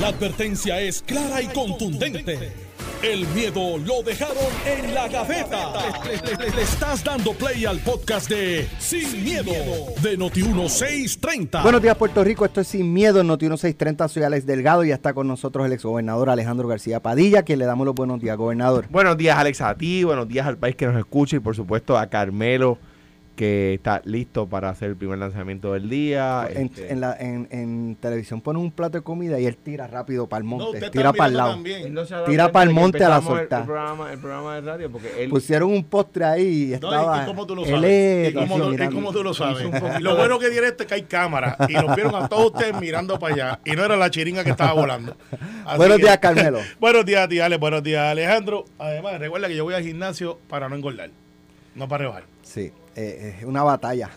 La advertencia es clara y contundente. El miedo lo dejaron en la gaveta. Le, le- le estás dando play al podcast de Sin, miedo, de Noti1630. Buenos días, Puerto Rico. Esto es Sin Miedo en Noti 1630. Soy Alex Delgado y ya está con nosotros el exgobernador Alejandro García Padilla, quien le damos los buenos días, gobernador. Buenos días, Alex, a ti, buenos días al país que nos escucha y por supuesto a Carmelo, que está listo para hacer el primer lanzamiento del día. En, Este, en la, en, en televisión pone un plato de comida y él tira rápido para el No, monte, usted tira para el lado. también. él no Tira de que monte a la empezamos el-. El, programa, el programa de radio porque él Pusieron un postre ahí y No, estaba. ¿Y cómo tú lo él sabes? es- ¿Y cómo, y tú lo sabes? Bueno que tiene este es que hay cámara y nos vieron a todos ustedes mirando para allá y no era la chiringa que estaba volando. Así Buenos que- días, Carmelo. buenos días, tía Ale. Buenos días, Alejandro. Además, recuerda que yo voy al gimnasio para no engordar, no para rebajar. Sí, eh, es una batalla.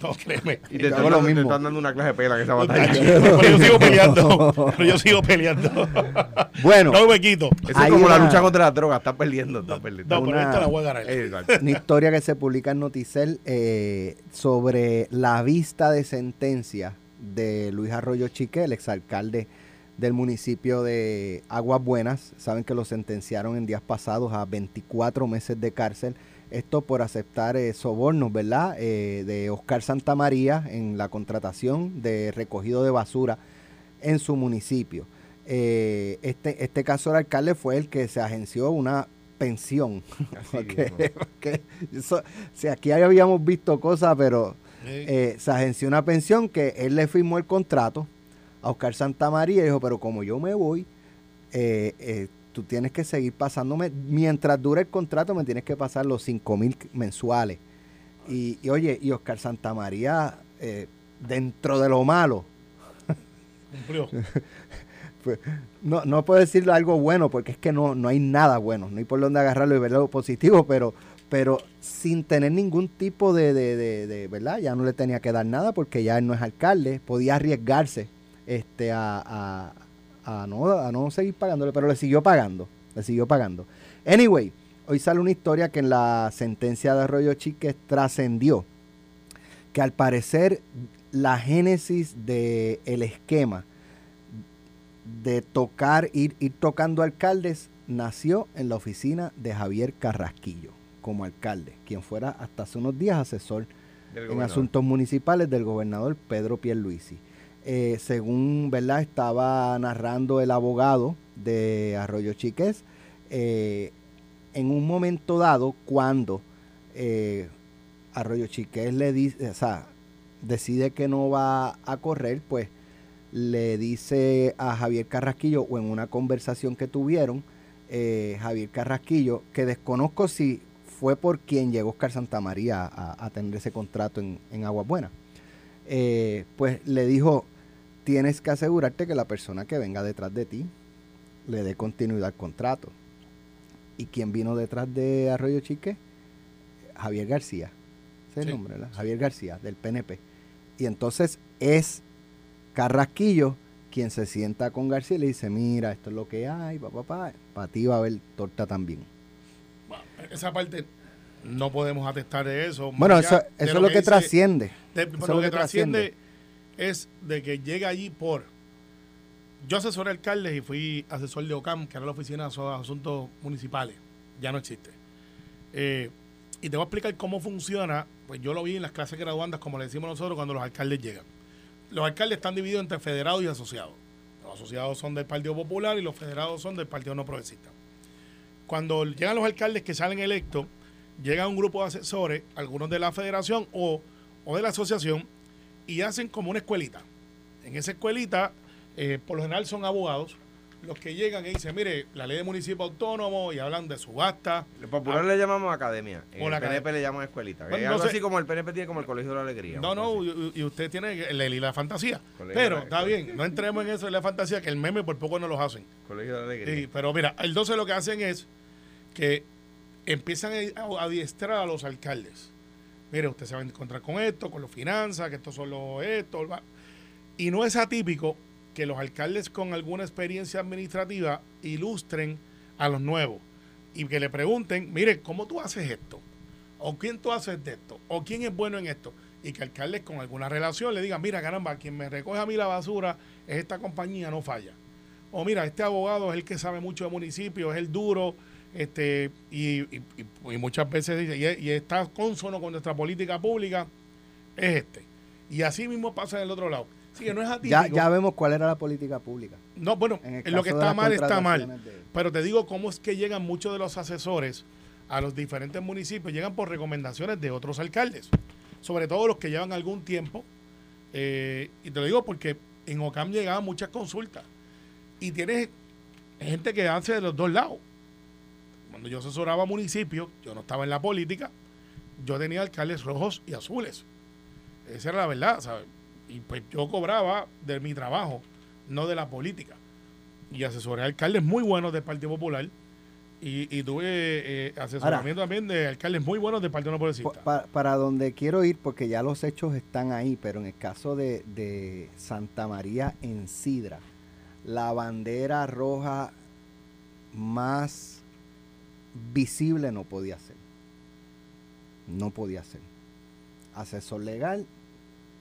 No, créeme. y te están, lo dando, te están dando una clase de pela que esa batalla. pero yo sigo peleando. Pero yo sigo peleando. Bueno, No me quito. Eso es como la lucha contra la droga, está perdiendo, está perdiendo. No, pero una- esta la voy a ganar. Una historia que se publica en Noticel eh, sobre la vista de sentencia de Luis Arroyo Chique, el exalcalde del municipio de Aguas Buenas. Saben que lo sentenciaron en días pasados a 24 meses de cárcel. Esto por aceptar eh, sobornos, ¿verdad? Eh, de Oscar Santamaría en la contratación de recogido de basura en su municipio. Eh, este, este caso del alcalde fue el que se agenció una pensión. Porque- eso- si aquí habíamos visto cosas, pero eh, se agenció una pensión que él le firmó el contrato a Oscar Santamaría y dijo, pero como yo me voy, eh, eh, tú tienes que seguir pasándome, mientras dure el contrato me tienes que pasar los 5 mil mensuales. Y, y oye, y Oscar Santamaría, eh, dentro de lo malo, Cumplió. no, no puedo decirle algo bueno porque es que no, no hay nada bueno, no hay por dónde agarrarlo y ver lo positivo, pero, pero sin tener ningún tipo de, de, de- de- ¿verdad? Ya no le tenía que dar nada porque ya él no es alcalde, podía arriesgarse este, a, a- a no, a no seguir pagándole, pero le siguió pagando, le siguió pagando. Anyway, hoy sale una historia que en la sentencia de Arroyo Chiques trascendió, que al parecer la génesis del el esquema de tocar, ir, ir tocando alcaldes, nació en la oficina de Javier Carrasquillo como alcalde, quien fuera hasta hace unos días asesor en asuntos municipales del gobernador Pedro Pierluisi. Eh, según verdad estaba narrando el abogado de Arroyo Chiques, eh, en un momento dado, cuando eh, Arroyo Chiques le dice, o sea, decide que no va a correr, pues le dice a Javier Carrasquillo, o en una conversación que tuvieron, eh, Javier Carrasquillo, que desconozco si fue por quien llegó Oscar Santamaría a, a tener ese contrato en, en Aguas Buenas, pues le dijo, tienes que asegurarte que la persona que venga detrás de ti le dé continuidad al contrato. ¿Y quién vino detrás de Arroyo Chique? Javier García. Ese es el nombre, ¿verdad? Javier García, del PNP. Y entonces es Carrasquillo quien se sienta con García y le dice, mira, esto es lo que hay, papá, papá, para ti va a haber torta también. Bueno, esa parte no podemos atestar de eso. Bueno, eso, eso es lo que, trasciende. de- Eso es lo que trasciende es de que llega allí por. Yo asesoré alcaldes y fui asesor de OCAM, que era la oficina de Asu- asuntos municipales. Ya no existe. Eh, y te voy a explicar cómo funciona. Pues yo lo vi en las clases graduandas, como le decimos nosotros, cuando los alcaldes llegan. Los alcaldes están divididos entre federados y asociados. Los asociados son del Partido Popular y los federados son del Partido No Progresista. Cuando llegan los alcaldes que salen electos, llega un grupo de asesores, algunos de la federación o, o de la asociación, y hacen como una escuelita. En esa escuelita, eh, por lo general son abogados, los que llegan y dicen, mire, la ley de municipio autónomo y hablan de subasta. Los populares le llamamos academia. En O el la PNP academia. le llaman escuelita. Bueno, es no sé. así como el PNP tiene como el Colegio de la Alegría. No, no, y, y usted tiene el, el- y la fantasía. Colegio Pero la- está bien, no entremos en eso de la fantasía, que el meme por poco no los hacen. Colegio de la Alegría. Sí, pero mira, entonces lo que hacen es que empiezan a adiestrar a los alcaldes. Mire, usted se va a encontrar con esto, con los finanzas, que esto son los esto. va. Y no es atípico que los alcaldes con alguna experiencia administrativa ilustren a los nuevos y que le pregunten, mire, ¿cómo tú haces esto? ¿O quién tú haces de esto? ¿O quién es bueno en esto? Y que alcaldes con alguna relación le digan, mira, caramba, quien me recoge a mí la basura es esta compañía, no falla. o mira, este abogado es el que sabe mucho de municipios, es el duro, este y, y- muchas veces dice, y, y está consono con nuestra política pública, es este. Y así mismo pasa en el otro lado. Así que no es atípico. Ya, ya vemos cuál era la política pública. No, bueno, En lo que está mal está mal. de- Pero te digo cómo es que llegan muchos de los asesores a los diferentes municipios. Llegan por recomendaciones de otros alcaldes. Sobre todo los que llevan algún tiempo. Eh, y te lo digo porque en OCAM llegaban muchas consultas. Y tienes gente que hace de los dos lados. Cuando yo asesoraba municipios, yo no estaba en la política, yo tenía alcaldes rojos y azules. Esa era la verdad, ¿sabes? Y pues yo cobraba de mi trabajo, no de la política. Y asesoré a alcaldes muy buenos del Partido Popular. Y, y tuve eh, asesoramiento también de alcaldes muy buenos del Partido No Progresista. Pa- pa- para donde quiero ir, porque ya los hechos están ahí, pero en el caso de, de Santa María en Sidra, la bandera roja más visible no podía ser. No podía ser. Asesor legal,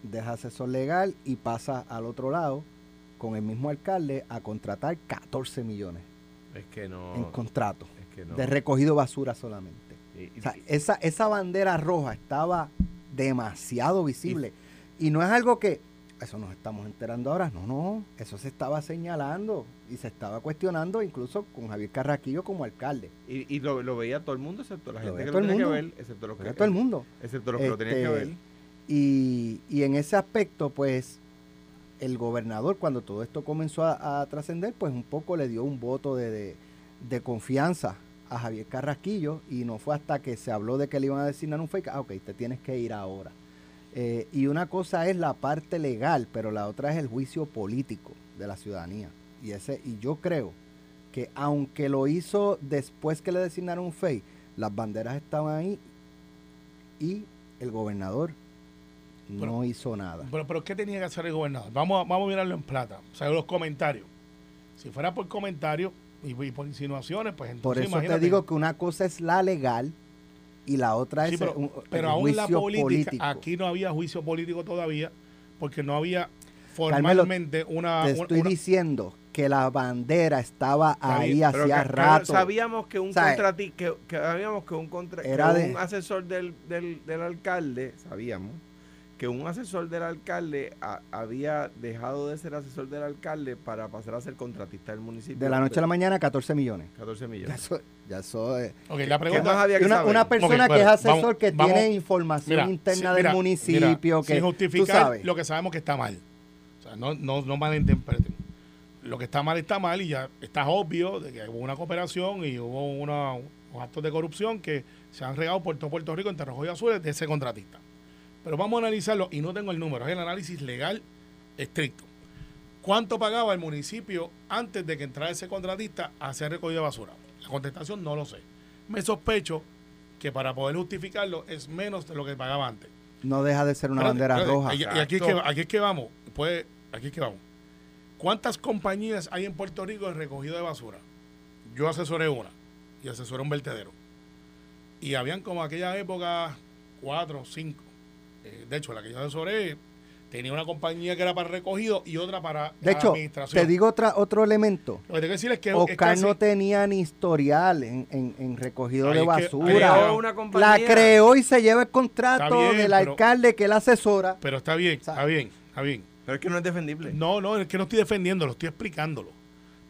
deja asesor legal y pasa al otro lado con el mismo alcalde a contratar 14 millones Es que no. en contrato es que no. de recogido basura solamente. Y- y- O sea, esa, esa bandera roja estaba demasiado visible. Y no es algo que, eso nos estamos enterando ahora, no, no, eso se estaba señalando y se estaba cuestionando incluso con Javier Carraquillo como alcalde. y, y lo, lo veía todo el mundo, excepto la gente que lo tenía que ver, excepto los que, todo el mundo. excepto los que lo tenían que Este, ver. Y, y en ese aspecto, pues, el gobernador, cuando todo esto comenzó a, a trascender, pues un poco le dio un voto de, de- de confianza a Javier Carrasquillo y no fue hasta que se habló de que le iban a designar un fake, ah, ok, te tienes que ir ahora. Eh, y una cosa es la parte legal, pero la otra es el juicio político de la ciudadanía. Y, ese, y yo creo que aunque lo hizo después que le designaron un fake, las banderas estaban ahí y el gobernador no hizo nada. Pero, pero ¿qué tenía que hacer el gobernador? Vamos a, vamos a mirarlo en plata. O sea, los comentarios. Si fuera por comentarios y, y por insinuaciones, pues entonces Por eso imagínate. te digo que una cosa es la legal y la otra Sí, es pero, un- pero el aún la juicio política, político. aquí no había juicio político todavía, porque no había Carmelo, formalmente una, Te estoy una- diciendo que la bandera estaba ahí Pero hacía que- rato. sabíamos que un ¿Sabe? contrati que, que sabíamos que un contra, que Era de- un asesor del, del, del alcalde, sabíamos que un asesor del alcalde a- había dejado de ser asesor del alcalde para pasar a ser contratista del municipio. De la noche a la mañana, 14 millones. 14 Ya millones. eso, ya eso es. Ok, la ¿Qué más pregunta... había que una, saber? una persona Ok, que es asesor vamos- que vamos- tiene información Mira, interna sí, del mira, municipio, mira, que sin tú justificar sabes. lo que sabemos que está mal. O sea, no, no, no malinterpreten. Lo que está mal está mal y ya está obvio de que hubo una cooperación y hubo una- unos actos de corrupción que se han regado por todo Puerto Rico entre rojos y azules de ese contratista. Pero vamos a analizarlo y no tengo el número, es el análisis legal estricto. ¿Cuánto pagaba el municipio antes de que entrara ese contratista a hacer recogido de basura? La contestación no lo sé. Me sospecho que para poder justificarlo es menos de lo que pagaba antes. No deja de ser una Espérate, bandera espérate, roja. Y, y aquí, es que, Exacto. aquí es que vamos. Pues, aquí es que vamos. ¿Cuántas compañías hay en Puerto Rico de recogido de basura? Yo asesoré una y asesoré un vertedero. Y habían como aquella época cuatro o cinco. Eh, de hecho, la que yo asesoré tenía una compañía que era para recogido y otra para De hecho, administración. te digo otra, otro elemento. Lo que tengo que decir es que es Oscar casi- no tenía ni historial en, en- en recogido de basura. es que- Creó una compañía. La creó y se lleva el contrato bien, del pero- alcalde que él asesora. Pero está bien, está bien, está bien. Pero es que no es defendible. No, no, es que no estoy defendiéndolo, estoy explicándolo.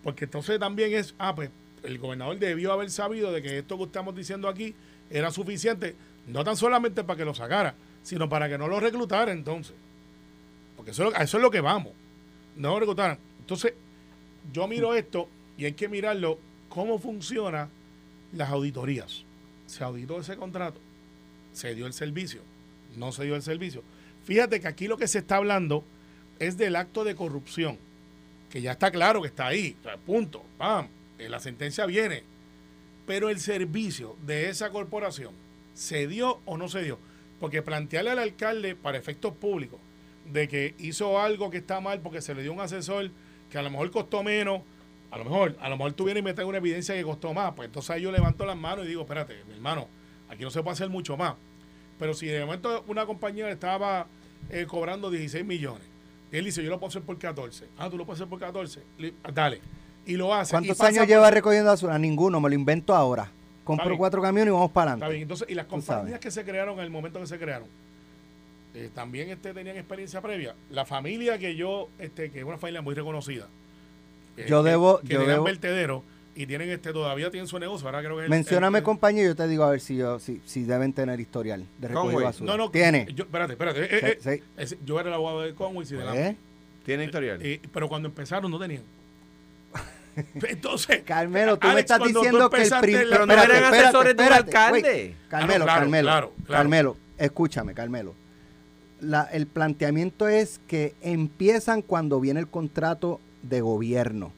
Porque entonces también es, ah, pues el gobernador debió haber sabido de que esto que estamos diciendo aquí era suficiente, no tan solamente para que lo sacara, sino para que no lo reclutara entonces. Porque eso, a eso es lo que vamos. No lo reclutaran. Entonces, yo miro esto y hay que mirarlo cómo funcionan las auditorías. Se auditó ese contrato, se dio el servicio, no se dio el servicio. Fíjate que aquí lo que se está hablando es del acto de corrupción, que ya está claro que está ahí, punto, pam, eh, la sentencia viene. Pero el servicio de esa corporación, ¿se dio o no se dio? Porque plantearle al alcalde para efectos públicos de que hizo algo que está mal porque se le dio un asesor que a lo mejor costó menos, a lo mejor, a lo mejor tuviera y me una evidencia que costó más, pues entonces ahí yo levanto las manos y digo, espérate, hermano, aquí no se puede hacer mucho más. Pero si de momento una compañía estaba eh, cobrando 16 millones, él dice, yo lo puedo hacer por 14. Ah, tú lo puedes hacer por 14. Li- Dale. y lo hace. ¿Cuántos años por- lleva recogiendo basura? Ninguno, me lo invento ahora. Compro cuatro camiones y vamos para Está bien, adelante. entonces, y las compañías que se crearon en el momento que se crearon, eh, también este, tenían experiencia previa. La familia que yo, este, que es una familia muy reconocida, eh, Yo debo- que yo tenían debo- vertedero y tienen este, todavía tienen su negocio, ahora creo que Mencióname compañía y yo te digo a ver si yo si, si deben tener historial de recogido Conway. basura. No, no, Tiene. Yo, espérate, espérate. eh, eh, Sí, sí. ese- yo era el abogado de Conway y de la- ¿Eh? Tiene historial. eh, pero cuando empezaron no tenían. Entonces, Carmelo, tú me estás diciendo que el prim- el- Pero no espérate, eran espérate, asesores de espérate, alcalde. Carmelo, Ah, no, claro, Carmelo, claro, claro. Carmelo, escúchame, Carmelo. La- el planteamiento es que empiezan cuando viene el contrato de gobierno.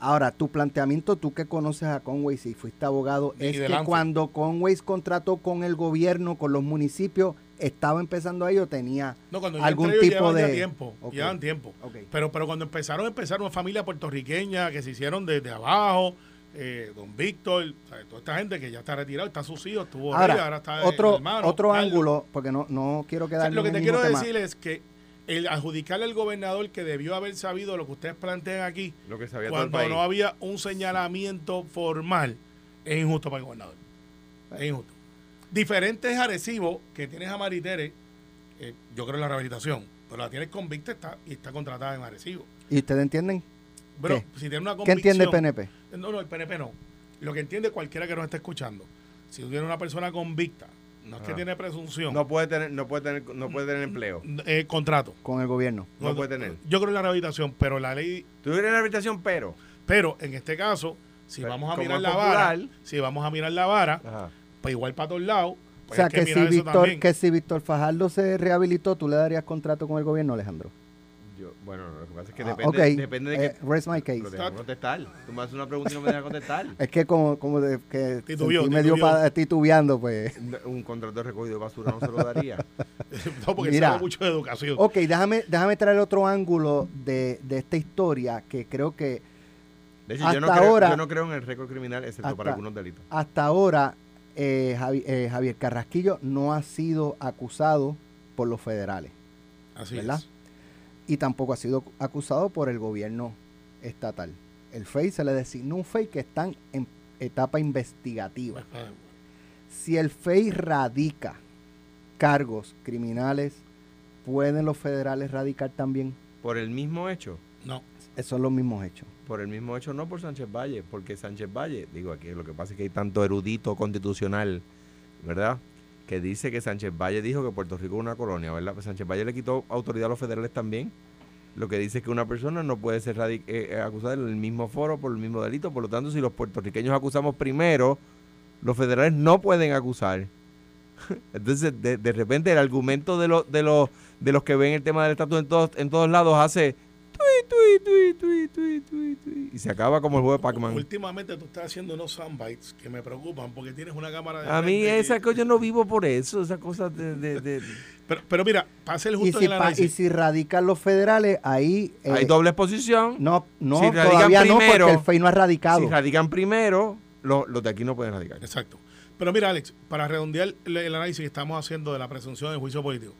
Ahora, tu planteamiento, tú que conoces a Conway, si fuiste abogado, es que cuando Conway contrató con el gobierno, con los municipios, estaba empezando ahí o tenía no, cuando algún tipo llevaban ya de- tiempo, Ok. llevaban tiempo. Ok. Pero, pero cuando empezaron, empezaron una familia puertorriqueña que se hicieron desde abajo. eh, don Víctor, toda esta gente que ya está retirado, está sus hijos, estuvo Ahora, ahora está otro, hermano, otro ángulo, porque no, no quiero O sea, quedarme lo que en te quiero tema. decir es que el adjudicarle al gobernador que debió haber sabido lo que ustedes plantean aquí, Lo que sabía todo el cuando país. no había un señalamiento formal, es injusto para el gobernador. Es injusto. Diferente es Arecibo, que tienes a Maritere, eh, yo creo en la rehabilitación, pero la tienes convicta está, y está contratada en Arecibo. ¿Y ustedes entienden? Pero ¿Qué? si tiene una ¿Qué entiende el convicción- PNP? No, no, el PNP no. Lo que entiende cualquiera que nos esté escuchando, si tú tienes una persona convicta, no es que Ajá. tiene presunción, No puede tener, no puede tener, no puede tener empleo. eh, contrato. Con el gobierno. No puede tener. Yo creo en la rehabilitación, pero la ley Tú eres en la habitación, pero. Pero en este caso, si Pero vamos a mirar la popular- vara, si vamos a mirar la vara, Ajá. pues igual para todos lados. O Pues sea, hay que, si mirar eso Víctor, también. que si Víctor Fajardo se rehabilitó, ¿tú le darías contrato con el gobierno, Alejandro? Yo, bueno, lo que pasa es que Ah, depende, depende de Eh, que. rest my case. Lo déjame contestar. Tú me haces una pregunta y no me dejas contestar. Es que como, como de, que Titubeó, sentí medio titubeó. pa- titubeando, pues. Un contrato de recogido de basura no se lo daría. no, porque Mira. sabe mucho de educación. Ok, déjame, déjame traer otro ángulo de, de esta historia que creo que De hecho, yo no, Hasta creo, ahora- yo no creo en el récord criminal, excepto para hasta- algunos delitos. hasta ahora eh, Javi- eh, Javier Carrasquillo no ha sido acusado por los federales. Así ¿verdad? es. Y tampoco ha sido acusado por el gobierno estatal. El FEI se le designó un FEI que está en etapa investigativa. Si el FEI radica cargos criminales, ¿pueden los federales radicar también? Por el mismo hecho. No. Esos son los mismos hechos. Por el mismo hecho, no por Sánchez Valle, porque Sánchez Valle, digo aquí, lo que pasa es que hay tanto erudito constitucional, ¿verdad? Que dice que Sánchez Valle dijo que Puerto Rico es una colonia, ¿verdad? Pues Sánchez Valle le quitó autoridad a los federales también. Lo que dice es que una persona no puede ser eh, eh, acusada en el mismo foro por el mismo delito. Por lo tanto, si los puertorriqueños acusamos primero, los federales no pueden acusar. Entonces, de, repente, el argumento de, los de, los de los que ven el tema del estatus en todos, en todos lados hace tui, tui, tui, tui, tui, tui, tui, y se acaba como el juego de Pac-Man. Últimamente tú estás haciendo unos soundbites que me preocupan porque tienes una cámara de A mí esa y- cosa yo no vivo por eso, esa cosa de... de- de- Pero, pero mira, para ser Y justo si, en el pa- y análisis, si radican los federales, ahí... eh, hay doble exposición. No, no Si todavía no, primero, porque el FEI no ha radicado. Si radican primero, lo- los de aquí no pueden radicar. Exacto. Pero mira, Alex, para redondear el, el análisis que estamos haciendo de la presunción del juicio político,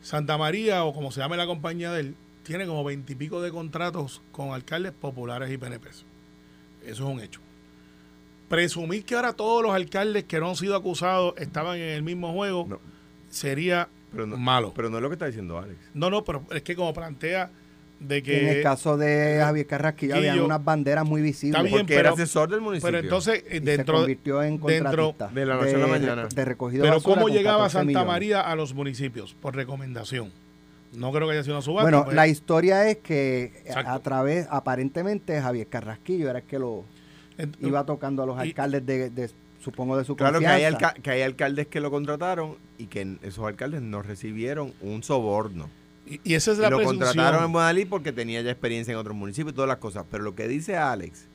Santa María, o como se llame la compañía de él, tiene como veintipico de contratos con alcaldes populares y PNPs. Eso es un hecho. Presumir que ahora todos los alcaldes que no han sido acusados estaban en el mismo juego No. sería Pero no, malo. pero no es lo que está diciendo Alex. no, no, pero es que como plantea de Que en el caso de Javier Carrasquillo había unas banderas muy visibles. Bien, Porque pero- era asesor del municipio. Pero entonces, eh, y se dentro, convirtió en dentro contratista de la noche a la mañana. De, recogido Pero basura ¿cómo llegaba 14 Santa millones. María a los municipios? Por recomendación. No creo que haya sido una subasta. Bueno, pues, la historia es que Exacto. a través, aparentemente, Javier Carrasquillo era el que lo iba tocando a los y- alcaldes de, de- supongo, de su Claro que confianza. hay, alca- que hay alcaldes que lo contrataron y que esos alcaldes no recibieron un soborno. y, y esa es Y la lo presunción. contrataron en Buenalí porque tenía ya experiencia en otros municipios y todas las cosas. Pero lo que dice Alex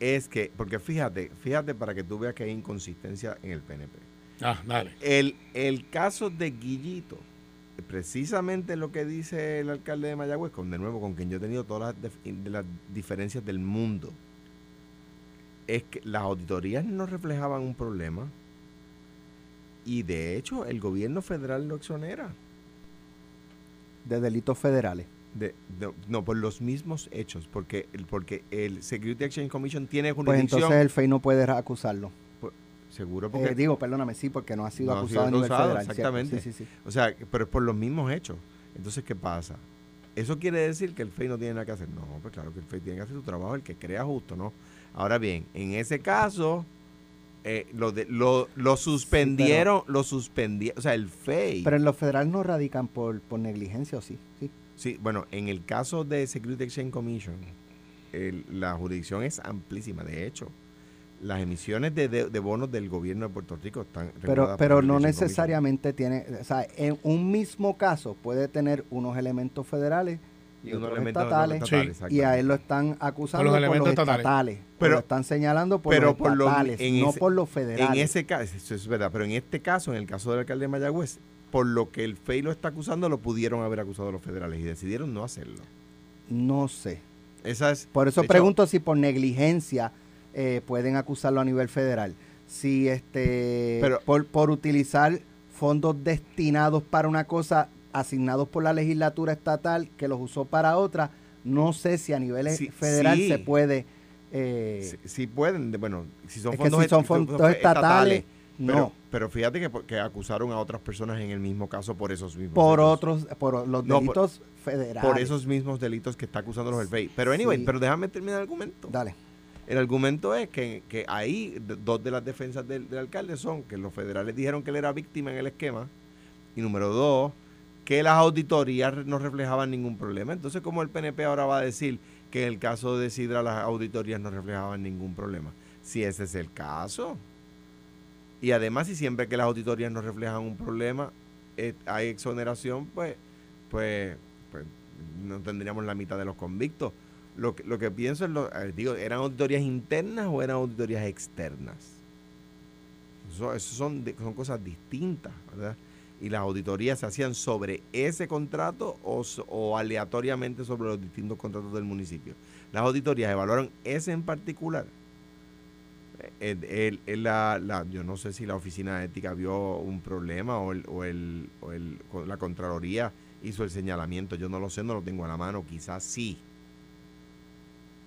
es que, porque fíjate, fíjate para que tú veas que hay inconsistencia en el PNP. Ah, dale. El, el caso de Guillito, precisamente lo que dice el alcalde de Mayagüez, con de nuevo, con quien yo he tenido todas las, de las diferencias del mundo, es que las auditorías no reflejaban un problema y de hecho el gobierno federal lo exonera. De delitos federales. De, de- no, por los mismos hechos, porque el, porque el Security Exchange Commission tiene Pues jurisdicción. entonces el FEI no puede acusarlo. Seguro, porque. Eh, digo, perdóname, sí, porque no ha sido No ha acusado sido a nivel acusado, federal. exactamente. Sí, sí, sí. O sea, pero es por los mismos hechos. Entonces, ¿qué pasa? ¿Eso quiere decir que el FEI no tiene nada que hacer? No, pues claro que el FEI tiene que hacer su trabajo, el que crea justo, ¿no? Ahora bien, en ese caso, eh, lo, de, lo, lo suspendieron, lo suspendieron, o sea, el FEI. Pero en los federales no radican por, por negligencia, ¿o sí? Sí. Sí, bueno, en el caso de Security Exchange Commission, el- la jurisdicción es amplísima. De hecho, las emisiones de, de- de bonos del gobierno de Puerto Rico están Pero, reguladas pero por no necesariamente tiene, o sea, en un mismo caso puede tener unos elementos federales y, Y unos otros elementos estatales, estatales, y a él lo están acusando Por los por los, elementos estatales, estatales. pero Pero- lo están señalando por pero los por los- estatales, no ese- por los federales. En ese caso, eso es verdad, pero en este caso, en el caso del alcalde de Mayagüez, por lo que el FEI lo está acusando, lo pudieron haber acusado los federales y decidieron no hacerlo. No sé. Esa es, Por eso hecho, pregunto si por negligencia eh, pueden acusarlo a nivel federal. Si este Pero- por, por utilizar fondos destinados para una cosa asignados por la legislatura estatal que los usó para otra, no sé si a nivel Sí, federal sí. se puede. eh, si, si pueden, de- bueno, si son es fondos, si son fondos estatales, Pero, no. pero fíjate que, que acusaron a otras personas en el mismo caso por esos mismos Por hechos. otros, por los No, por- delitos federales. por esos mismos delitos que está acusándolos el FEI. Pero anyway, Sí. pero déjame terminar el argumento. Dale. El argumento es que, que ahí dos de las defensas del, alcalde son que los federales dijeron que él era víctima en el esquema y número dos, que las auditorías no reflejaban ningún problema. Entonces, como el PNP ahora va a decir que en el caso de Sidra las auditorías no reflejaban ningún problema? Si ese es el caso. Y además, si siempre que las auditorías no reflejan un problema, eh, hay exoneración, pues, pues, pues no tendríamos la mitad de los convictos. Lo que, lo que pienso es, lo, digo, ¿eran auditorías internas o eran auditorías externas? Eso, son, son cosas distintas, ¿verdad? Y las auditorías se hacían sobre ese contrato o, o aleatoriamente sobre los distintos contratos del municipio. Las auditorías evaluaron ese en particular. Eh, el- el- el- la- la- yo no sé si la oficina de ética vio un problema o, el, o, o la Contraloría hizo el señalamiento. Yo no lo sé, no lo tengo a la mano. Quizás sí.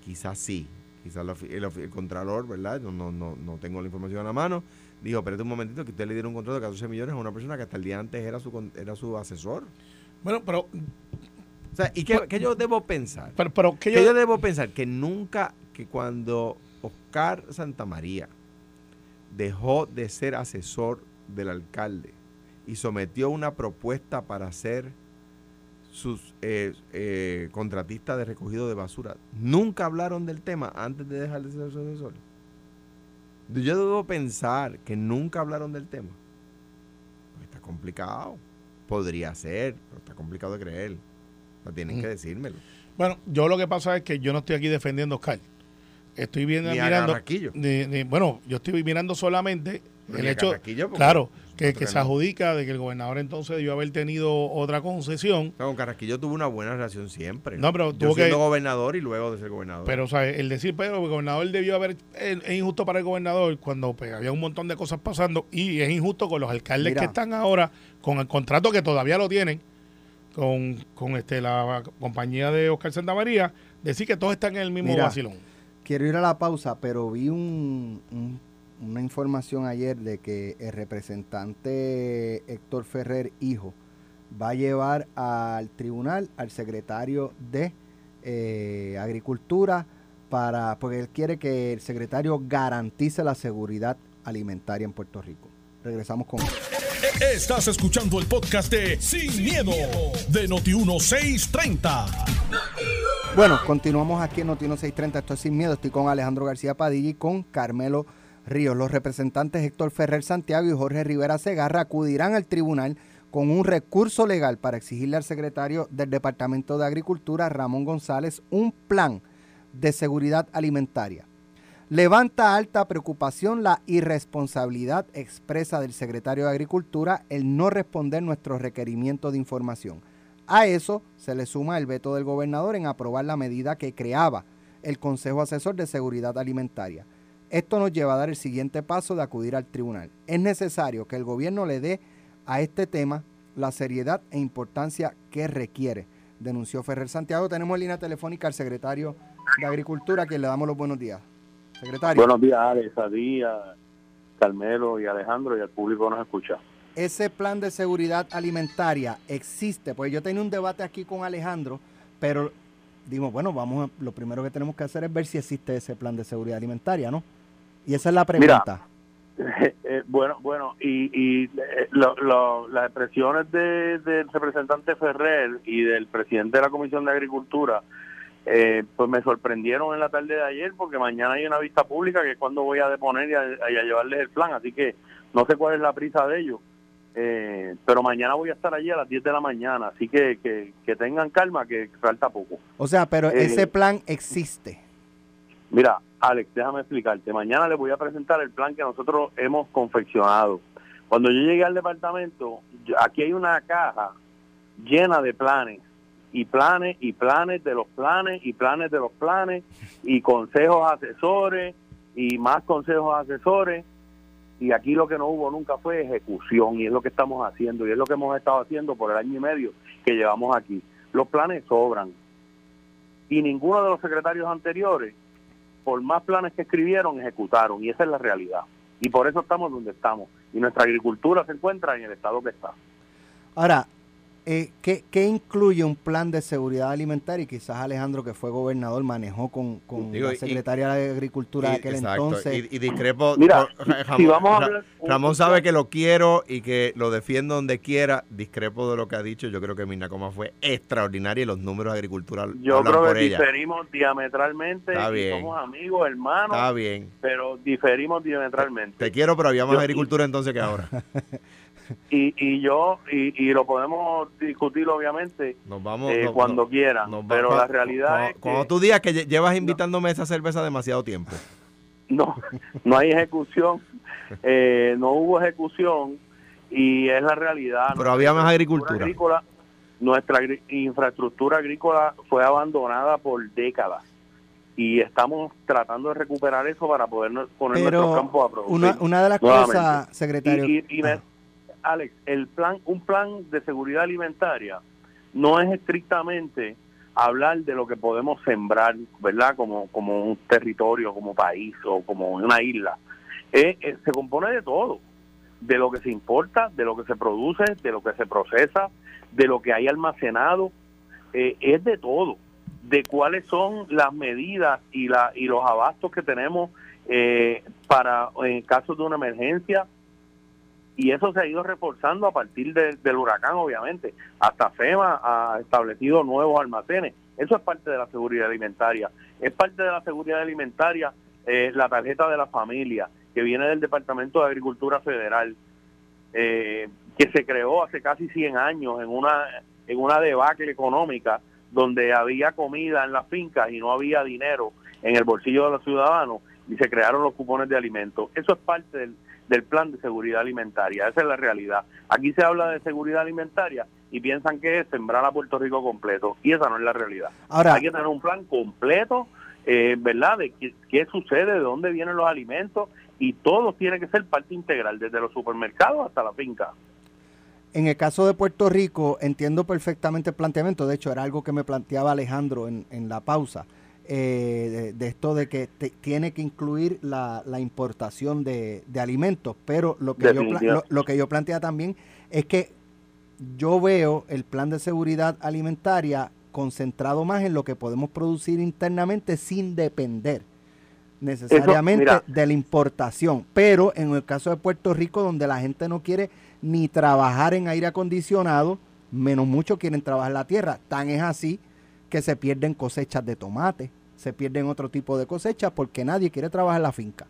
Quizás sí. Quizás el, el Contralor, ¿verdad? No, no, no, no tengo la información a la mano. Dijo, espérate un momentito, que usted le dieron un contrato de 14 millones a una persona que hasta el día antes era su, era su asesor. Bueno, pero, O sea, ¿y qué, qué yo debo pensar? pero, pero que Que yo, yo debo pensar que nunca, que cuando Oscar Santamaría dejó de ser asesor del alcalde y sometió una propuesta para ser sus eh, eh, contratistas de recogido de basura, nunca hablaron del tema antes de dejar de ser su asesor. Yo debo pensar que nunca hablaron del tema. Pues está complicado. Podría ser, pero está complicado de creer. O sea, tienen Mm. que decírmelo. bueno, yo lo que pasa es que yo no estoy aquí defendiendo a Oscar. Estoy viendo, Ni mirando. Ni- ni- bueno, yo estoy mirando solamente el hecho, claro, que, se no. adjudica de que el gobernador entonces debió haber tenido otra concesión. O sea, con Carrasquillo tuvo una buena relación siempre. No, pero Yo tuvo que- siendo gobernador y luego de ser gobernador. Pero, o sea, el decir, pero el gobernador debió haber. Es, es injusto para el gobernador cuando pues, había un montón de cosas pasando y es injusto con los alcaldes Mira. que están ahora con el contrato que todavía lo tienen con, con este la compañía de Oscar Santamaría, decir que todos están en el mismo Mira. vacilón. Quiero ir a la pausa, pero vi un- un- una información ayer de que el representante Héctor Ferrer, hijo, va a llevar al tribunal al secretario de eh, Agricultura para porque él quiere que el secretario garantice la seguridad alimentaria en Puerto Rico. Regresamos con Estás escuchando el podcast de Sin, miedo, de Noti1630. Bueno, continuamos aquí en Noti 630, esto es Sin Miedo, estoy con Alejandro García Padilla y con Carmelo Ríos. Los representantes Héctor Ferrer Santiago y Jorge Rivera Segarra acudirán al tribunal con un recurso legal para exigirle al secretario del Departamento de Agricultura, Ramón González, un plan de seguridad alimentaria. Levanta alta preocupación la irresponsabilidad expresa del secretario de Agricultura el no responder nuestros requerimientos de información. A eso se le suma el veto del gobernador en aprobar la medida que creaba el Consejo Asesor de Seguridad Alimentaria. Esto nos lleva a dar el siguiente paso de acudir al tribunal. Es necesario que el gobierno le dé a este tema la seriedad e importancia que requiere. denunció Ferrer Santiago. Tenemos en línea telefónica al secretario de Agricultura, a quien le damos los buenos días. Secretario. Buenos días, Alex, a Carmelo y Alejandro y al público que nos escucha. Ese plan de seguridad alimentaria existe, pues yo tenía un debate aquí con Alejandro, pero dimos, bueno, vamos a, lo primero que tenemos que hacer es ver si existe ese plan de seguridad alimentaria, ¿no? Y esa es la pregunta. Eh, bueno, bueno, y, y eh, lo, lo, las expresiones de, del representante Ferrer y del presidente de la Comisión de Agricultura, eh, pues me sorprendieron en la tarde de ayer porque mañana hay una vista pública que es cuando voy a deponer y a, y a llevarles el plan, así que no sé cuál es la prisa de ellos. Eh, pero mañana voy a estar allí a las 10 de la mañana, así que, que, que tengan calma, que falta poco. O sea, pero Eh, ese plan existe. Mira, Alex, déjame explicarte. Mañana les voy a presentar el plan que nosotros hemos confeccionado. Cuando yo llegué al departamento, aquí hay una caja llena de planes, y planes, y planes de los planes, y planes de los planes, y consejos asesores, y más consejos asesores. Y aquí lo que no hubo nunca fue ejecución, y es lo que estamos haciendo, y es lo que hemos estado haciendo por el año y medio que llevamos aquí. Los planes sobran. Y ninguno de los secretarios anteriores por más planes que escribieron, ejecutaron, y esa es la realidad. Y por eso estamos donde estamos. Y nuestra agricultura se encuentra en el estado que está. Ahora, eh, ¿qué, qué incluye un plan de seguridad alimentaria? Y quizás Alejandro, que fue gobernador, manejó con, con Digo, la y- secretaria de Agricultura de aquel exacto, entonces. Y, y discrepo. Mira, por- Ra- si Ramón, vamos a hablar- Ramón sabe que lo quiero y que lo defiendo donde quiera. Discrepo de lo que ha dicho. Yo creo que Mirna Coma fue extraordinaria y los números de agricultura Yo creo por que ella. diferimos diametralmente, Está y bien. somos amigos, hermanos, Está bien. pero diferimos diametralmente. Te quiero, pero había más Yo- agricultura entonces que ahora. Y, y yo, y, y lo podemos discutir obviamente Nos vamos. eh, nos- cuando nos- va- pero la realidad cuando, es que cuando tú digas que lle- llevas invitándome a esa cerveza demasiado tiempo. no, no hay ejecución, eh, no hubo ejecución y es la realidad. Pero había más agricultura. agrícola, nuestra infraestructura agrícola fue abandonada por décadas y estamos tratando de recuperar eso para poder no- poner nuestros Pero campos a producir. una, una de las nuevamente. cosas, secretario. Y- y- y me- Alex, el plan, un plan de seguridad alimentaria no es estrictamente hablar de lo que podemos sembrar, ¿verdad? Como, como un territorio, como país o como una isla. Se compone de todo, de lo que se importa, de lo que se produce, de lo que se procesa, de lo que hay almacenado, eh, es de todo, de cuáles son las medidas y, la, y los abastos que tenemos eh, para en caso de una emergencia, y eso se ha ido reforzando a partir de- del huracán, obviamente. Hasta FEMA ha establecido nuevos almacenes. Eso es parte de la seguridad alimentaria. Es parte de la seguridad alimentaria eh, la tarjeta de la familia, que viene del Departamento de Agricultura Federal, eh, que se creó hace casi 100 años en una, en una debacle económica donde había comida en las fincas y no había dinero en el bolsillo de los ciudadanos y se crearon los cupones de alimentos. Eso es parte del, del plan de seguridad alimentaria, esa es la realidad. Aquí se habla de seguridad alimentaria y piensan que es sembrar a Puerto Rico completo y esa no es la realidad. Ahora, Hay que tener un plan completo, eh, ¿verdad? De qué, qué sucede, de dónde vienen los alimentos y todo tiene que ser parte integral, desde los supermercados hasta la finca. En el caso de Puerto Rico, entiendo perfectamente el planteamiento. De hecho, era algo que me planteaba Alejandro en, en la pausa. Eh, de, de esto de que te- tiene que incluir la, la importación de, de alimentos. Pero lo que, yo, lo, lo que yo plantea también es que yo veo el plan de seguridad alimentaria concentrado más en lo que podemos producir internamente sin depender necesariamente de la importación. Pero en el caso de Puerto Rico, donde la gente no quiere ni trabajar en aire acondicionado, menos mucho quieren trabajar la tierra. Tan es así que se pierden cosechas de tomate, se pierden otro tipo de cosechas porque nadie quiere trabajar la finca.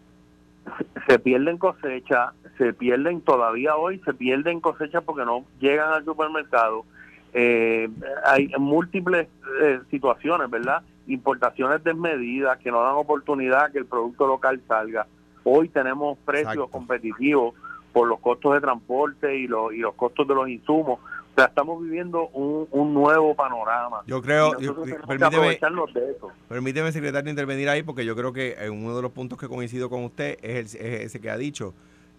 se pierden cosechas, se pierden todavía hoy, se pierden cosechas porque no llegan al supermercado. Eh, hay múltiples eh, situaciones, ¿verdad? Importaciones desmedidas que no dan oportunidad a que el producto local salga. Hoy tenemos precios Exacto. competitivos por los costos de transporte y los, y los costos de los insumos. Sea, estamos viviendo un, un nuevo panorama. Yo creo, yo- permíteme, de eso. permíteme, secretario, intervenir ahí porque yo creo que uno de los puntos que coincido con usted es, el- es ese que ha dicho.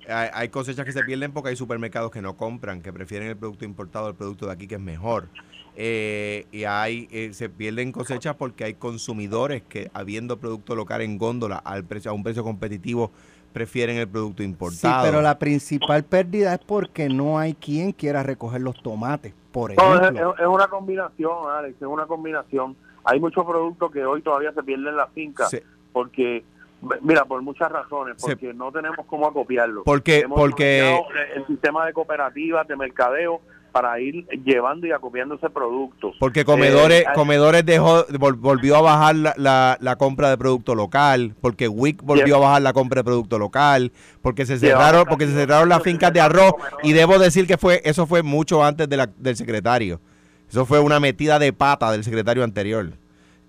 hay, hay cosechas que se pierden porque hay supermercados que no compran, que prefieren el producto importado al producto de aquí que es mejor. Eh, y hay eh, se pierden cosechas porque hay consumidores que habiendo producto local en góndola al precio a un precio competitivo prefieren el producto Sí, importado. pero la principal pérdida es porque no hay quien quiera recoger los tomates, por No, es, ejemplo. es- una combinación, Alex, es una combinación. Hay muchos productos que hoy todavía se pierden en la finca porque, mira, por muchas razones, porque no tenemos cómo acopiarlo. porque Hemos porque el sistema de cooperativas, de mercadeo, para ir llevando y acopiando ese producto. Porque Comedores, Eh, Comedores dejó, vol- volvió a bajar la, la- la compra de producto local, porque WIC volvió a bajar la compra de producto local, porque se cerraron, porque se cerraron las fincas de arroz, y debo decir que fue, eso fue mucho antes de la- del secretario. Eso fue una metida de pata del secretario anterior.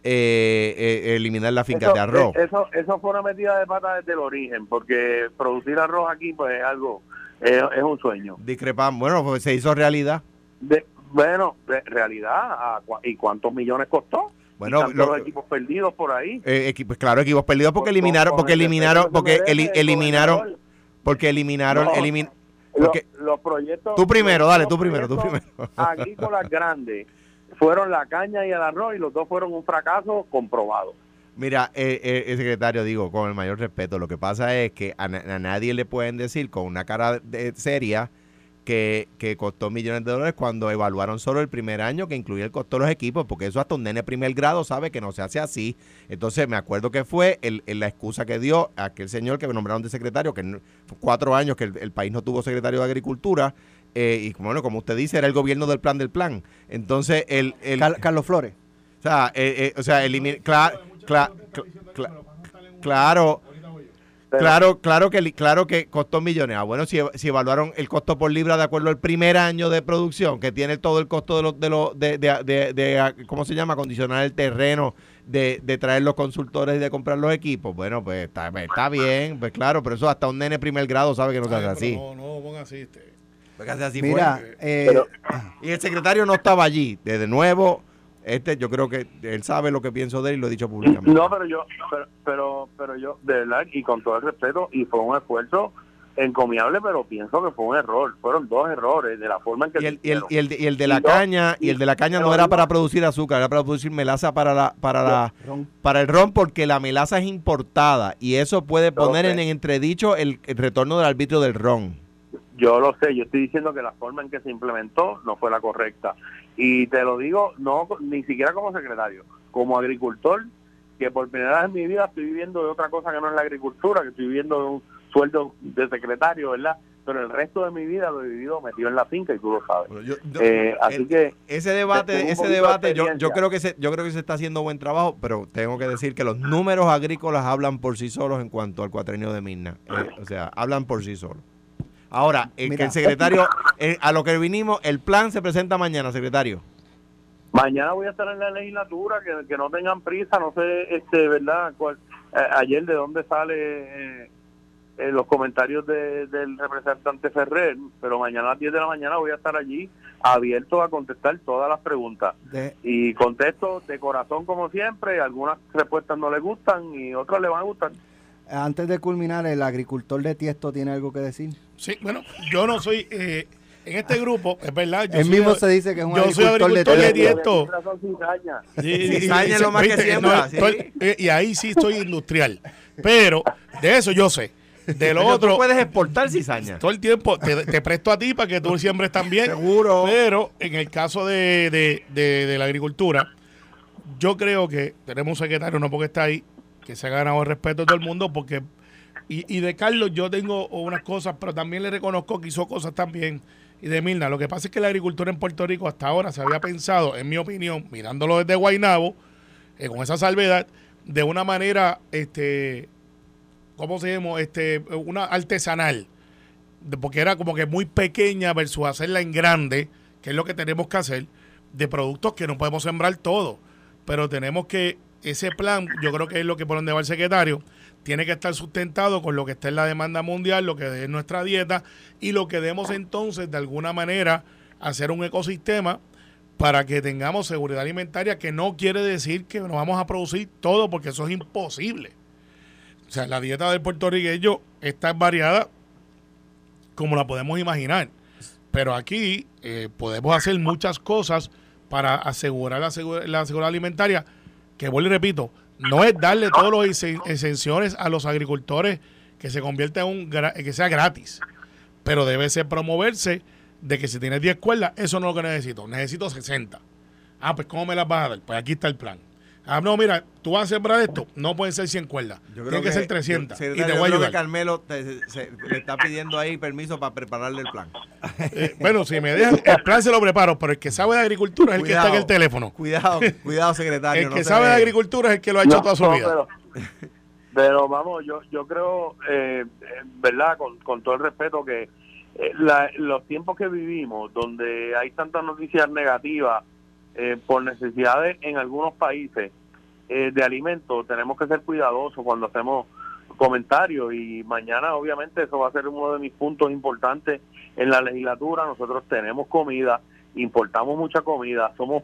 Eh, eh, eliminar las fincas de arroz. eh, Eso, eso fue una metida de pata desde el origen, porque producir arroz aquí pues es algo, es, es un sueño. Discrepan, bueno, pues se hizo realidad. De, bueno, de realidad, ¿a cua- ¿y cuántos millones costó? Bueno, tantos lo- los equipos perdidos por ahí. Eh, equi- pues claro, equipos perdidos porque eliminaron, porque el eliminaron, porque el eliminaron, porque eliminaron, No, elimin- Lo- porque- los proyectos. Tú primero, los- dale, los tú primero, tú primero. Agrícolas grandes fueron la caña y el arroz y los dos fueron un fracaso comprobado. Mira, eh, eh, el secretario, digo, con el mayor respeto, lo que pasa es que a, na- a nadie le pueden decir con una cara de- seria que, que costó millones de dólares cuando evaluaron solo el primer año que incluía el costo de los equipos, porque eso hasta un nene primer grado sabe que no se hace así. Entonces me acuerdo que fue el, la excusa que dio aquel señor que nombraron de secretario, que cuatro años que el país no tuvo secretario de Agricultura, eh, y bueno, como usted dice, era el gobierno del plan del plan. Entonces, el... el Car- Carlos Flores. o sea, eh, eh, o sea, elimi- cla- cla- cla- cla- claro, Pero- claro, claro que claro que costó millones. Ah, bueno, si, si evaluaron el costo por libra de acuerdo al primer año de producción, que tiene todo el costo de los de los de, de, de- de, ah, ¿cómo se llama? Acondicionar el terreno, de, de traer los consultores y de comprar los equipos. Bueno, pues está, está bien, pues claro, pero eso hasta un nene primer grado sabe que no se hace así. No, no, ponga así. Este. Porque hace así Mira, fue. eh, Pero- Y el secretario no estaba allí. De nuevo, este yo creo que él sabe lo que pienso de él y lo he dicho públicamente. No, pero yo, pero, pero, pero yo, de verdad, y con todo el respeto, y fue un esfuerzo encomiable, pero pienso que fue un error. Fueron dos errores de la forma en que Y el, y el, y el de, y el de la caña y el de la caña no era para producir azúcar, era para producir melaza para la para la para el ron porque la melaza es importada y eso puede poner sé. en entredicho el, el retorno del arbitrio del ron. Yo lo sé, yo estoy diciendo que la forma en que se implementó no fue la correcta. Y te lo digo, no ni siquiera como secretario, como agricultor, que por primera vez en mi vida estoy viviendo de otra cosa que no es la agricultura, que estoy viviendo de un sueldo de secretario, ¿verdad? Pero el resto de mi vida lo he vivido metido en la finca y tú lo sabes. Yo- yo- Eh, así el- que ese debate, ese de debate, yo, yo creo que se, yo creo que se está haciendo buen trabajo, pero tengo que decir que los números agrícolas hablan por sí solos en cuanto al cuatrenio de Mirna. Eh, o sea, hablan por sí solos. Ahora, el que Mira. el secretario, eh, a lo que vinimos, el plan se presenta mañana, secretario. Mañana voy a estar en la legislatura, que, que no tengan prisa, no sé, este, ¿verdad? Cuál- eh, ayer de dónde sale eh, eh, los comentarios de- del representante Ferrer, pero mañana a las 10 de la mañana voy a estar allí abierto a contestar todas las preguntas. De- Y contesto de corazón como siempre, algunas respuestas no le gustan y otras le van a gustar. Antes de culminar, el agricultor de Tiesto tiene algo que decir. Sí, bueno, yo no soy. eh, en este grupo, es verdad. Yo Él soy- mismo se dice que es un yo soy agricultor de agricultor de Tiesto. Cizaña. Sí, sí, Cizaña sí, es lo más que siembra, sí. estoy- eh, y ahí sí estoy industrial. Pero de eso yo sé. De lo Pero otro, tú puedes exportar cizaña. todo el tiempo te, te presto a ti para que tú siembres también. Seguro. Pero en el caso de, de- de- de la agricultura, yo creo que tenemos un secretario, no porque está ahí, que se ha ganado el respeto de todo el mundo, porque. Y, y de Carlos yo tengo unas cosas, pero también le reconozco que hizo cosas también. Y de Milna, lo que pasa es que la agricultura en Puerto Rico hasta ahora se había pensado, en mi opinión, mirándolo desde Guaynabo, eh, con esa salvedad, de una manera, este, ¿cómo se llama? Este, una artesanal porque era como que muy pequeña versus hacerla en grande, que es lo que tenemos que hacer, de productos que no podemos sembrar todo, pero tenemos que, ese plan, yo creo que es lo que por donde va el secretario, tiene que estar sustentado con lo que está en la demanda mundial, lo que es nuestra dieta y lo que demos entonces de alguna manera hacer un ecosistema para que tengamos seguridad alimentaria, que no quiere decir que nos vamos a producir todo, porque eso es imposible. O sea, la dieta del puertorriqueño está variada como la podemos imaginar. Pero aquí eh, podemos hacer muchas cosas para asegurar la, la seguridad alimentaria, que vuelvo y repito, no es darle todos los exenciones a los agricultores que se convierta en un que sea gratis, pero debe ser promoverse de que si tienes 10 cuerdas, eso no es lo que necesito, necesito 60. Ah, pues ¿cómo me las vas a dar? Pues aquí está el plan. Ah, no, mira, tú vas a sembrar esto, no pueden ser 100 cuerdas, tiene que, ser 300. y te voy a ayudar. Carmelo le está pidiendo ahí permiso para prepararle el plan. Eh, bueno, si me dejan, el plan se lo preparo, pero el que sabe de agricultura es el que está en el teléfono. Cuidado, cuidado, secretario. El que sabe de agricultura es el que lo ha hecho toda su vida. Pero, vamos, yo, yo creo, eh, verdad, con, con todo el respeto, que eh, los tiempos que vivimos, donde hay tantas noticias negativas, eh, por necesidades en algunos países eh, de alimentos, tenemos que ser cuidadosos cuando hacemos comentarios y mañana obviamente eso va a ser uno de mis puntos importantes en la legislatura. Nosotros tenemos comida, importamos mucha comida, somos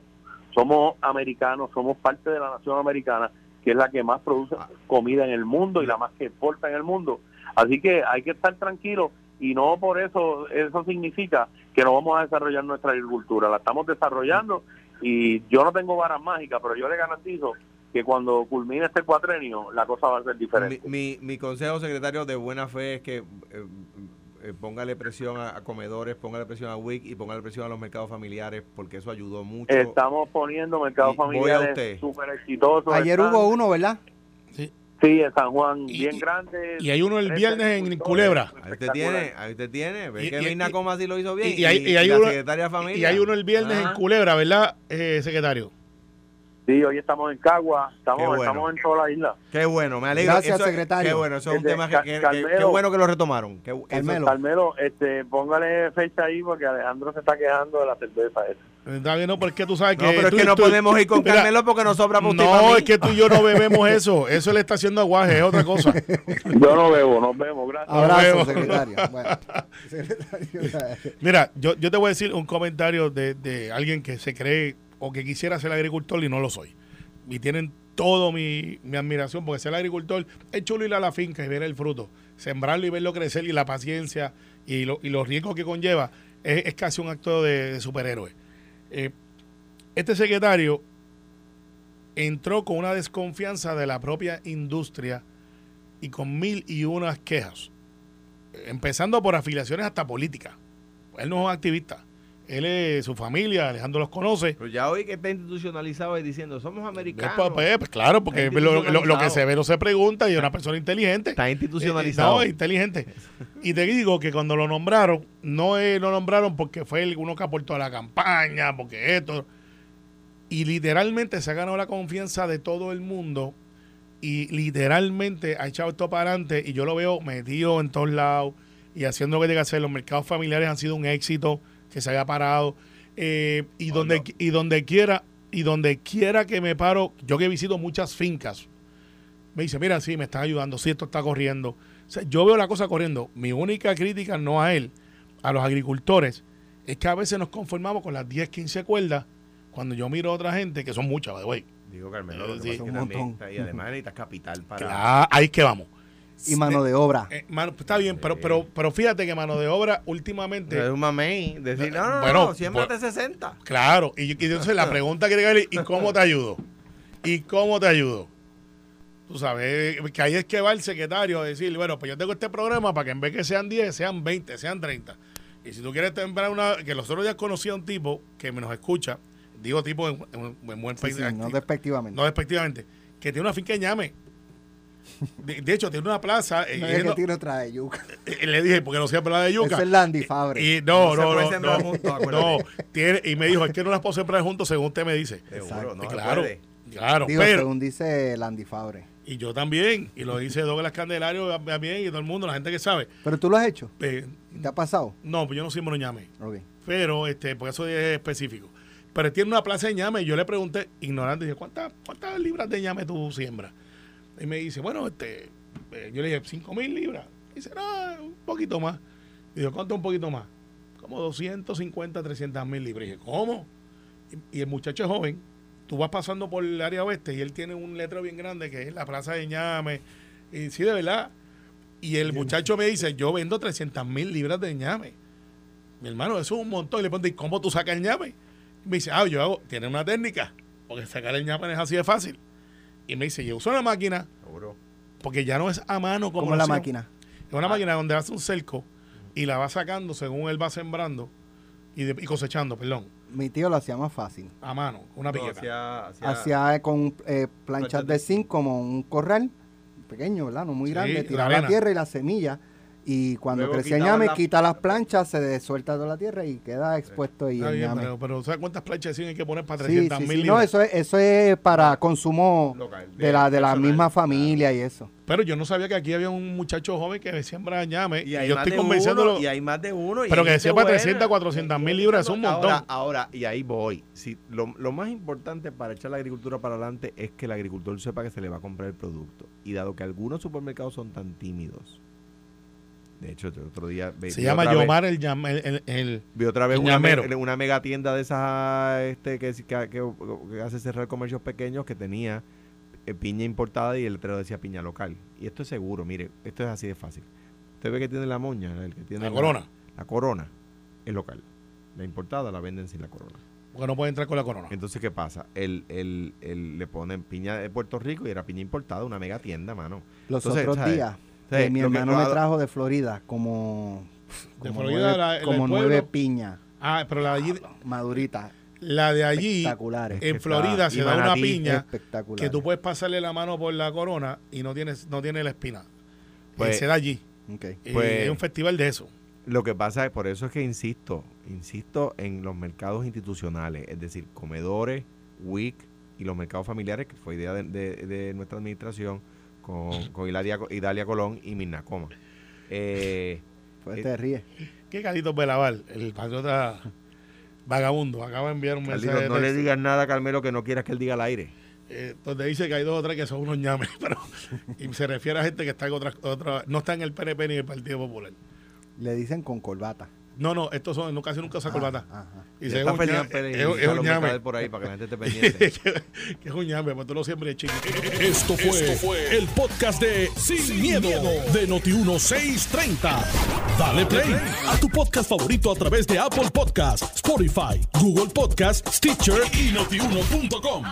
somos americanos, somos parte de la nación americana, que es la que más produce comida en el mundo y la más que exporta en el mundo. Así que hay que estar tranquilos y no por eso eso significa que no vamos a desarrollar nuestra agricultura, la estamos desarrollando y yo no tengo varas mágicas, pero yo le garantizo que cuando culmine este cuatrenio la cosa va a ser diferente. Mi, mi, consejo, secretario, de buena fe es que eh, eh, póngale presión a, comedores, póngale presión a WIC y póngale presión a los mercados familiares porque eso ayudó mucho. Estamos poniendo mercados familiares súper exitosos. Ayer hubo uno, ¿verdad? Sí, en San Juan, bien grande. Y hay uno el viernes en Culebra. Ahí usted tiene, ahí usted tiene. Ve que Mirna Coma sí lo hizo bien. Y, hay, y, hay uno, y hay uno el viernes en Culebra, ¿verdad, eh, secretario? Sí, hoy estamos en Cagua, estamos, estamos en toda la isla. Qué bueno, me alegro. Gracias, secretario. Qué bueno, eso es un tema que, que, qué bueno que lo retomaron. Qué, Carmelo. Carmelo, este, póngale fecha ahí porque Alejandro se está quejando de la cerveza esa. Está bien, no, porque tú sabes que. No, pero es que no podemos ir con Carmelo porque nos sobra para No, es que tú y yo no bebemos eso. Eso le está haciendo aguaje, es otra cosa. yo no bebo, nos vemos, gracias. Abrazo, secretario. Bueno, secretario. Mira, yo, yo te voy a decir un comentario de, de alguien que se cree o que quisiera ser agricultor y no lo soy. Y tienen todo mi, admiración, porque ser agricultor es chulo ir a la finca y ver el fruto, sembrarlo y verlo crecer y la paciencia y, lo, y los riesgos que conlleva es, casi un acto de, superhéroe. Eh, este secretario entró con una desconfianza de la propia industria y con mil y unas quejas, empezando por afiliaciones hasta políticas. Él no es un activista él es su familia, Alejandro los conoce. Pero ya hoy que está institucionalizado y diciendo, somos americanos. Pues, pues, pues claro, porque lo, que se ve no se pregunta y es una persona inteligente. Está institucionalizado. no, inteligente. Y te digo que cuando lo nombraron, no lo nombraron porque fue el uno que aportó a la campaña, porque esto. Y literalmente se ha ganado la confianza de todo el mundo y literalmente ha echado esto para adelante y yo lo veo metido en todos lados y haciendo lo que tiene que hacer. Los mercados familiares han sido un éxito que se haya parado. Eh, y, donde, y donde quiera, y donde quiera que me paro, yo que visito muchas fincas, me dice, mira, sí, me está ayudando, sí, esto está corriendo. yo veo la cosa corriendo. Mi única crítica no a él, a los agricultores, es que a veces nos conformamos con las 10, 15 cuerdas cuando yo miro a otra gente, que son muchas, de Digo, Carmelo, eh, un montón. y además necesitas capital para... Claro, ahí que vamos. Y mano de obra. Eh, está bien, pero, pero, pero fíjate que mano de obra últimamente. Es un mamey. Decir, no, no, bueno, no, 60. Pues, claro. Y, entonces la pregunta que le ¿y cómo te ayudo? ¿Y cómo te ayudo? Tú sabes, que ahí es que va el secretario a decir, bueno, pues yo tengo este programa para que en vez que sean 10, sean 20, sean 30. Y si tú quieres temblar una. Que los otros días conocí a un tipo que me nos escucha, digo tipo en, buen país. no despectivamente. No despectivamente. Que tiene una finca en llame de, hecho, tiene una plaza. No es que tiene otra de yuca. Eh, le dije, porque no siempre la de yuca. Es el Landy Fabre. Y no, no, no. No, no, tiene, y me dijo, es que no las puedo sembrar juntos según usted me dice. Seguro, no claro. Claro, Digo, pero, según dice Landy Fabre. Y yo también. Y lo dice Douglas Candelario también y todo el mundo, la gente que sabe. ¿Pero tú lo has hecho? Eh, ¿Te ha pasado? No, pues yo no siembro ñame. Okay. Pero, este, porque eso es específico. Pero tiene una plaza de ñame y yo le pregunté, ignorante, dije, ¿cuántas, ¿cuántas libras de ñame tú siembras? Y me dice, bueno, este, eh, yo le dije, 5 mil libras. Y dice, no, un poquito más. Y yo, ¿cuánto un poquito más? Como 250, 300 mil libras. Y dije, ¿cómo? Y, el muchacho es joven. Tú vas pasando por el área oeste y él tiene un letrero bien grande que es la Plaza de Ñame. Y sí, de verdad. Y el muchacho me dice, yo vendo 300 mil libras de ñame. Mi hermano, eso es un montón. Y le pregunto, ¿y cómo tú sacas el ñame? Y me dice, ah, yo hago, tiene una técnica, porque sacar el ñame no es así de fácil. Y me dice, yo uso una máquina, Seguro. porque ya no es a mano como la máquina. Es una máquina donde hace un cerco y la va sacando según él va sembrando y, de- y cosechando, perdón, Mi tío lo hacía más fácil. a mano, una No, piqueta. hacía- hacía- Hacía eh, con eh, planchas de zinc como un corral pequeño, ¿verdad? No muy Sí, grande. la Tiraba la arena. tierra y la semilla. Y cuando Luego crecía quitaban ñame, la- quita las planchas, se suelta toda la tierra y queda expuesto el ñame. pero, pero ¿sabes cuántas planchas hay que poner para Sí, 300 sí, mil sí. No, eso es, eso es para consumo Local, de la, de la misma claro. familia y eso. Pero yo no sabía que aquí había un muchacho joven que siembra ñame. Y Y, yo estoy convenciéndolo. uno, y hay más de uno. y Pero que sepa buena. 300, 400 mil libras es un montón. Ahora, ahora, y ahí voy. Si, lo, lo más importante para echar la agricultura para adelante es que el agricultor sepa que se le va a comprar el producto. Y dado que algunos supermercados son tan tímidos. De hecho, el otro día ve- Se vi llama vez- Yomar el, ñame- el, el- el- Vi otra vez una, me- una mega tienda de esas este, que, que, que- que hace cerrar comercios pequeños que tenía eh, piña importada y el letrero decía piña local. Y esto es seguro, mire, esto es así de fácil. Usted ve que tiene la moña, el que tiene la corona. La corona es local. La importada la venden sin la corona. Porque no puede entrar con la corona. Entonces, ¿qué pasa? El, el, el- le ponen piña de Puerto Rico y era piña importada, una mega tienda, mano. Los Entonces, otros ¿sabes? días, Sí, eh, mi hermano me trajo de Florida como, De como Florida, nueve, la- como nueve piñas Ah, pero la de allí, maduritas, la de allí espectaculares. en Florida se y da una piña que tú puedes pasarle la mano por la corona y no tienes no tiene la espina. Pues- Eh, se da allí. Ok. Eh, Pues- es un festival de eso. Lo que pasa es, por eso es que insisto, insisto en los mercados institucionales, es decir, comedores, WIC y los mercados familiares, que fue idea de, de- de nuestra administración con, con Hilaria, Idalia Colón y Minacoma. Eh, Pues eh, te ríes. ¿Qué Carlitos Belaval, el patriota vagabundo, acaba de enviar un mensaje Carlitos, de no le digas nada a Carmelo que no quieras que él diga al aire. eh, donde dice que hay dos o tres que son unos ñames, pero y se refiere a gente que está en otra, otra no está en el PNP ni en el Partido Popular. Le dicen con corbata. No, no, estos son, no, casi nunca usa corbata. Ajá. Y se es está un ñame, es, es un ñame. Por ahí para que la gente esté pendiente. que, es un ñame, pues tú lo siempre chico. Esto fue, el podcast de Sin, miedo, de Noti1630. Dale play a tu podcast favorito a través de Apple Podcasts, Spotify, Google Podcasts, Stitcher y notiuno.com.